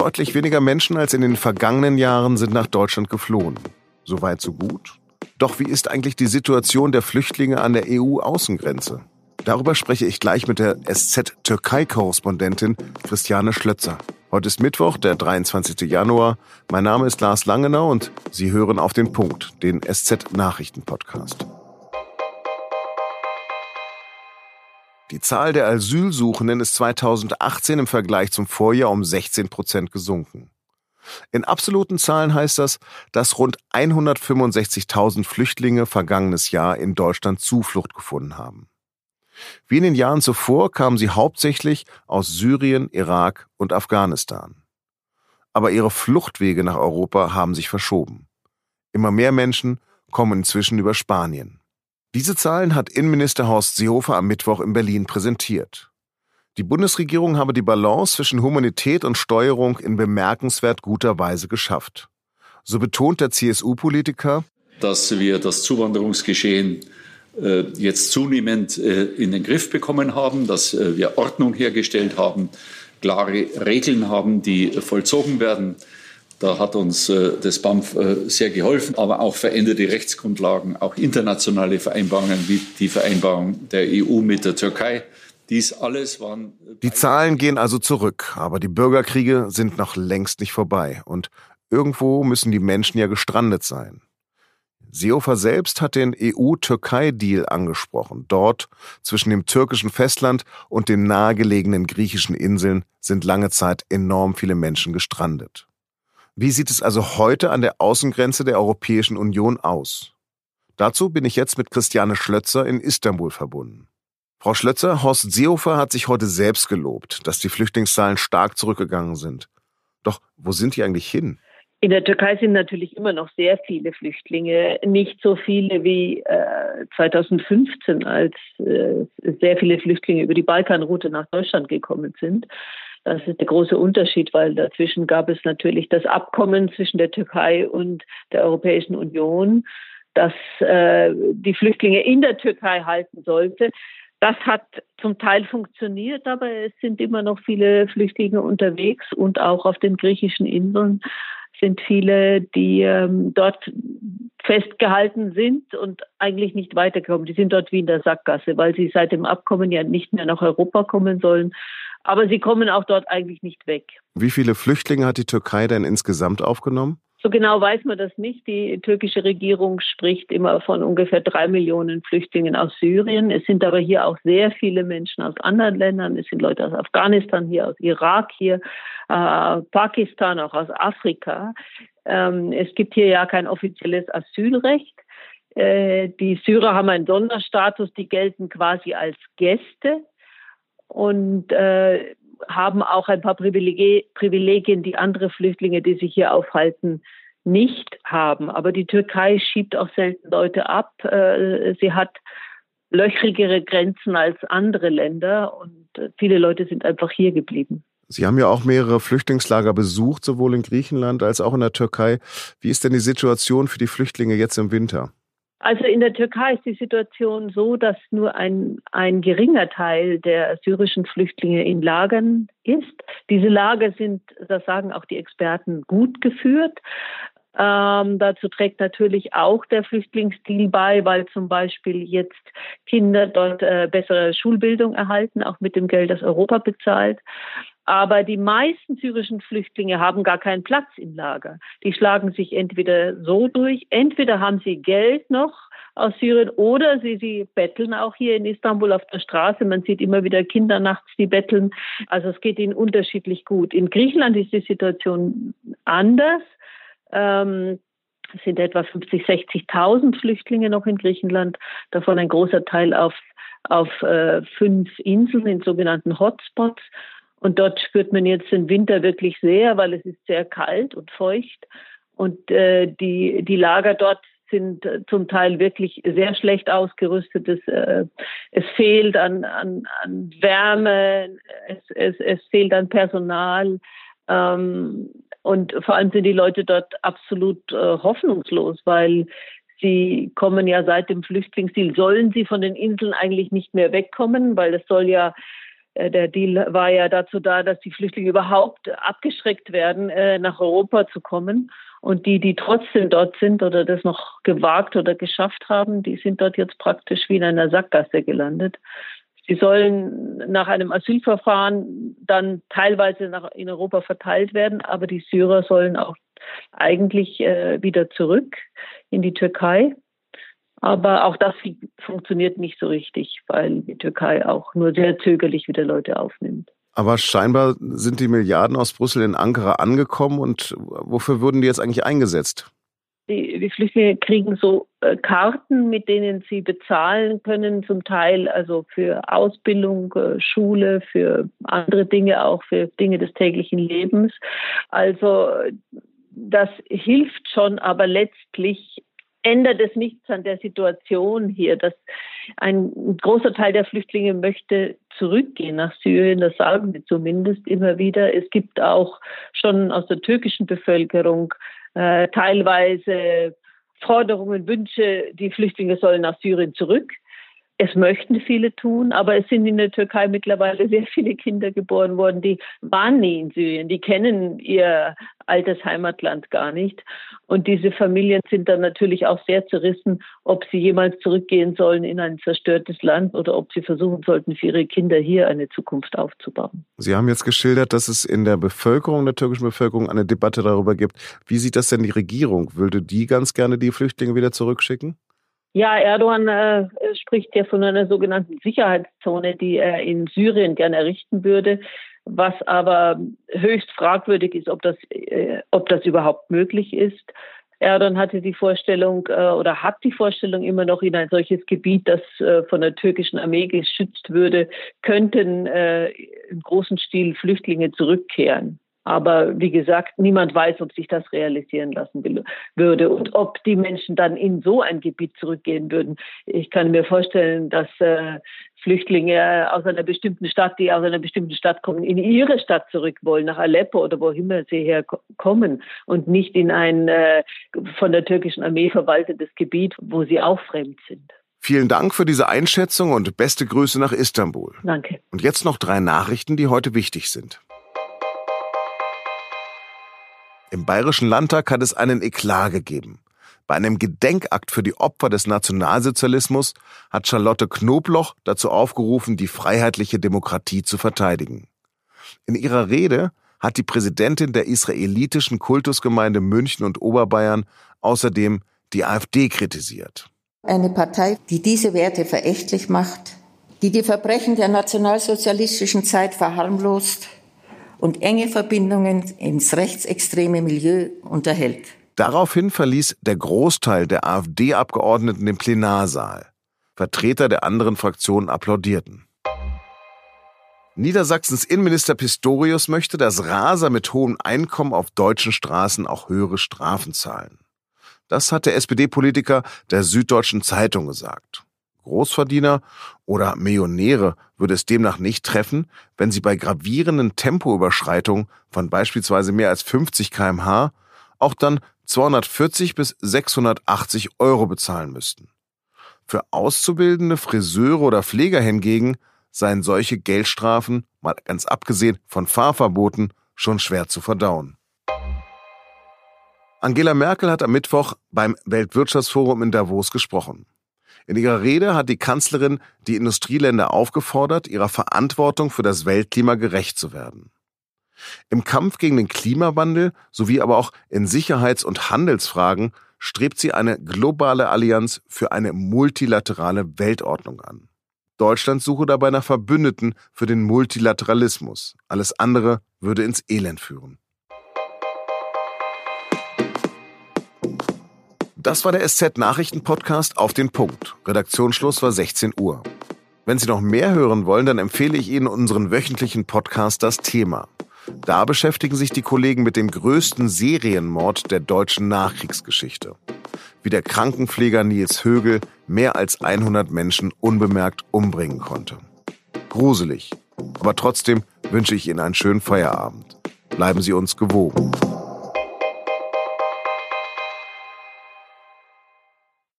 Deutlich weniger Menschen als in den vergangenen Jahren sind nach Deutschland geflohen. Soweit so gut. Doch wie ist eigentlich die Situation der Flüchtlinge an der EU-Außengrenze? Darüber spreche ich gleich mit der SZ-Türkei-Korrespondentin Christiane Schlötzer. Heute ist Mittwoch, der 23. Januar. Mein Name ist Lars Langenau und Sie hören auf den Punkt, den SZ-Nachrichten-Podcast. Die Zahl der Asylsuchenden ist 2018 im Vergleich zum Vorjahr um 16 Prozent gesunken. In absoluten Zahlen heißt das, dass rund 165.000 Flüchtlinge vergangenes Jahr in Deutschland Zuflucht gefunden haben. Wie in den Jahren zuvor kamen sie hauptsächlich aus Syrien, Irak und Afghanistan. Aber ihre Fluchtwege nach Europa haben sich verschoben. Immer mehr Menschen kommen inzwischen über Spanien. Diese Zahlen hat Innenminister Horst Seehofer am Mittwoch in Berlin präsentiert. Die Bundesregierung habe die Balance zwischen Humanität und Steuerung in bemerkenswert guter Weise geschafft. So betont der CSU-Politiker, dass wir das Zuwanderungsgeschehen äh, jetzt zunehmend äh, in den Griff bekommen haben, dass äh, wir Ordnung hergestellt haben, klare Regeln haben, die vollzogen werden. Da hat uns das BAMF sehr geholfen, aber auch veränderte Rechtsgrundlagen, auch internationale Vereinbarungen wie die Vereinbarung der EU mit der Türkei. Dies alles waren. Die Zahlen gehen also zurück, aber die Bürgerkriege sind noch längst nicht vorbei. Und irgendwo müssen die Menschen ja gestrandet sein. Seehofer selbst hat den EU-Türkei-Deal angesprochen. Dort, zwischen dem türkischen Festland und den nahegelegenen griechischen Inseln, sind lange Zeit enorm viele Menschen gestrandet. Wie sieht es also heute an der Außengrenze der Europäischen Union aus? Dazu bin ich jetzt mit Christiane Schlötzer in Istanbul verbunden. Frau Schlötzer, Horst Seehofer hat sich heute selbst gelobt, dass die Flüchtlingszahlen stark zurückgegangen sind. Doch wo sind die eigentlich hin? In der Türkei sind natürlich immer noch sehr viele Flüchtlinge, nicht so viele wie äh, 2015, als äh, sehr viele Flüchtlinge über die Balkanroute nach Deutschland gekommen sind. Das ist der große Unterschied, weil dazwischen gab es natürlich das Abkommen zwischen der Türkei und der Europäischen Union, das äh, die Flüchtlinge in der Türkei halten sollte. Das hat zum Teil funktioniert, aber es sind immer noch viele Flüchtlinge unterwegs und auch auf den griechischen Inseln sind viele, die ähm, dort festgehalten sind und eigentlich nicht weiterkommen. Die sind dort wie in der Sackgasse, weil sie seit dem Abkommen ja nicht mehr nach Europa kommen sollen. Aber sie kommen auch dort eigentlich nicht weg. Wie viele Flüchtlinge hat die Türkei denn insgesamt aufgenommen? So genau weiß man das nicht. Die türkische Regierung spricht immer von ungefähr drei Millionen Flüchtlingen aus Syrien. Es sind aber hier auch sehr viele Menschen aus anderen Ländern. Es sind Leute aus Afghanistan hier, aus Irak hier, äh, Pakistan, auch aus Afrika. Ähm, es gibt hier ja kein offizielles Asylrecht. Äh, die Syrer haben einen Sonderstatus, die gelten quasi als Gäste. Und äh, haben auch ein paar Privilegien, die andere Flüchtlinge, die sich hier aufhalten, nicht haben. Aber die Türkei schiebt auch selten Leute ab. Äh, sie hat löchrigere Grenzen als andere Länder und äh, viele Leute sind einfach hier geblieben. Sie haben ja auch mehrere Flüchtlingslager besucht, sowohl in Griechenland als auch in der Türkei. Wie ist denn die Situation für die Flüchtlinge jetzt im Winter? Also in der Türkei ist die Situation so, dass nur ein, ein geringer Teil der syrischen Flüchtlinge in Lagern ist. Diese Lager sind, das sagen auch die Experten, gut geführt. Ähm, dazu trägt natürlich auch der Flüchtlingsdeal bei, weil zum Beispiel jetzt Kinder dort äh, bessere Schulbildung erhalten, auch mit dem Geld, das Europa bezahlt. Aber die meisten syrischen Flüchtlinge haben gar keinen Platz im Lager. Die schlagen sich entweder so durch, entweder haben sie Geld noch aus Syrien oder sie, sie betteln auch hier in Istanbul auf der Straße. Man sieht immer wieder Kinder nachts, die betteln. Also es geht ihnen unterschiedlich gut. In Griechenland ist die Situation anders. Ähm, es sind etwa 50, 60.000 Flüchtlinge noch in Griechenland, davon ein großer Teil auf, auf äh, fünf Inseln in sogenannten Hotspots. Und dort spürt man jetzt den Winter wirklich sehr, weil es ist sehr kalt und feucht. Und äh, die, die Lager dort sind äh, zum Teil wirklich sehr schlecht ausgerüstet. Es, äh, es fehlt an, an, an Wärme, es, es, es fehlt an Personal. Ähm, und vor allem sind die Leute dort absolut äh, hoffnungslos, weil sie kommen ja seit dem Flüchtlingsdeal, sollen sie von den Inseln eigentlich nicht mehr wegkommen, weil es soll ja der Deal war ja dazu da, dass die Flüchtlinge überhaupt abgeschreckt werden, äh, nach Europa zu kommen. Und die, die trotzdem dort sind oder das noch gewagt oder geschafft haben, die sind dort jetzt praktisch wie in einer Sackgasse gelandet. Sie sollen nach einem Asylverfahren dann teilweise nach, in Europa verteilt werden, aber die Syrer sollen auch eigentlich äh, wieder zurück in die Türkei. Aber auch das funktioniert nicht so richtig, weil die Türkei auch nur sehr zögerlich wieder Leute aufnimmt. Aber scheinbar sind die Milliarden aus Brüssel in Ankara angekommen und wofür wurden die jetzt eigentlich eingesetzt? Die, die Flüchtlinge kriegen so äh, Karten, mit denen sie bezahlen können, zum Teil also für Ausbildung, äh, Schule, für andere Dinge, auch für Dinge des täglichen Lebens. Also das hilft schon, aber letztlich ändert es nichts an der Situation hier, dass ein großer Teil der Flüchtlinge möchte zurückgehen nach Syrien, das sagen sie zumindest immer wieder. Es gibt auch schon aus der türkischen Bevölkerung äh, teilweise Forderungen, Wünsche, die Flüchtlinge sollen nach Syrien zurück. Es möchten viele tun, aber es sind in der Türkei mittlerweile sehr viele Kinder geboren worden, die waren nie in Syrien, die kennen ihr altes Heimatland gar nicht. Und diese Familien sind dann natürlich auch sehr zerrissen, ob sie jemals zurückgehen sollen in ein zerstörtes Land oder ob sie versuchen sollten, für ihre Kinder hier eine Zukunft aufzubauen. Sie haben jetzt geschildert, dass es in der Bevölkerung, der türkischen Bevölkerung, eine Debatte darüber gibt. Wie sieht das denn die Regierung? Würde die ganz gerne die Flüchtlinge wieder zurückschicken? Ja, Erdogan äh, spricht ja von einer sogenannten Sicherheitszone, die er in Syrien gerne errichten würde, was aber höchst fragwürdig ist, ob das, äh, ob das überhaupt möglich ist. Erdogan hatte die Vorstellung äh, oder hat die Vorstellung immer noch in ein solches Gebiet, das äh, von der türkischen Armee geschützt würde, könnten äh, im großen Stil Flüchtlinge zurückkehren. Aber wie gesagt, niemand weiß, ob sich das realisieren lassen will, würde und ob die Menschen dann in so ein Gebiet zurückgehen würden. Ich kann mir vorstellen, dass äh, Flüchtlinge aus einer bestimmten Stadt, die aus einer bestimmten Stadt kommen, in ihre Stadt zurück wollen, nach Aleppo oder wo immer sie herkommen und nicht in ein äh, von der türkischen Armee verwaltetes Gebiet, wo sie auch fremd sind. Vielen Dank für diese Einschätzung und beste Grüße nach Istanbul. Danke. Und jetzt noch drei Nachrichten, die heute wichtig sind. Im Bayerischen Landtag hat es einen Eklat gegeben. Bei einem Gedenkakt für die Opfer des Nationalsozialismus hat Charlotte Knobloch dazu aufgerufen, die freiheitliche Demokratie zu verteidigen. In ihrer Rede hat die Präsidentin der israelitischen Kultusgemeinde München und Oberbayern außerdem die AfD kritisiert. Eine Partei, die diese Werte verächtlich macht, die die Verbrechen der nationalsozialistischen Zeit verharmlost und enge Verbindungen ins rechtsextreme Milieu unterhält. Daraufhin verließ der Großteil der AfD-Abgeordneten den Plenarsaal. Vertreter der anderen Fraktionen applaudierten. Niedersachsens Innenminister Pistorius möchte, dass Raser mit hohem Einkommen auf deutschen Straßen auch höhere Strafen zahlen. Das hat der SPD-Politiker der Süddeutschen Zeitung gesagt. Großverdiener oder Millionäre würde es demnach nicht treffen, wenn sie bei gravierenden Tempoüberschreitungen von beispielsweise mehr als 50 kmh auch dann 240 bis 680 Euro bezahlen müssten. Für Auszubildende, Friseure oder Pfleger hingegen seien solche Geldstrafen, mal ganz abgesehen von Fahrverboten, schon schwer zu verdauen. Angela Merkel hat am Mittwoch beim Weltwirtschaftsforum in Davos gesprochen. In ihrer Rede hat die Kanzlerin die Industrieländer aufgefordert, ihrer Verantwortung für das Weltklima gerecht zu werden. Im Kampf gegen den Klimawandel sowie aber auch in Sicherheits- und Handelsfragen strebt sie eine globale Allianz für eine multilaterale Weltordnung an. Deutschland suche dabei nach Verbündeten für den Multilateralismus. Alles andere würde ins Elend führen. Das war der SZ-Nachrichten-Podcast auf den Punkt. Redaktionsschluss war 16 Uhr. Wenn Sie noch mehr hören wollen, dann empfehle ich Ihnen unseren wöchentlichen Podcast Das Thema. Da beschäftigen sich die Kollegen mit dem größten Serienmord der deutschen Nachkriegsgeschichte. Wie der Krankenpfleger Nils Högel mehr als 100 Menschen unbemerkt umbringen konnte. Gruselig. Aber trotzdem wünsche ich Ihnen einen schönen Feierabend. Bleiben Sie uns gewogen.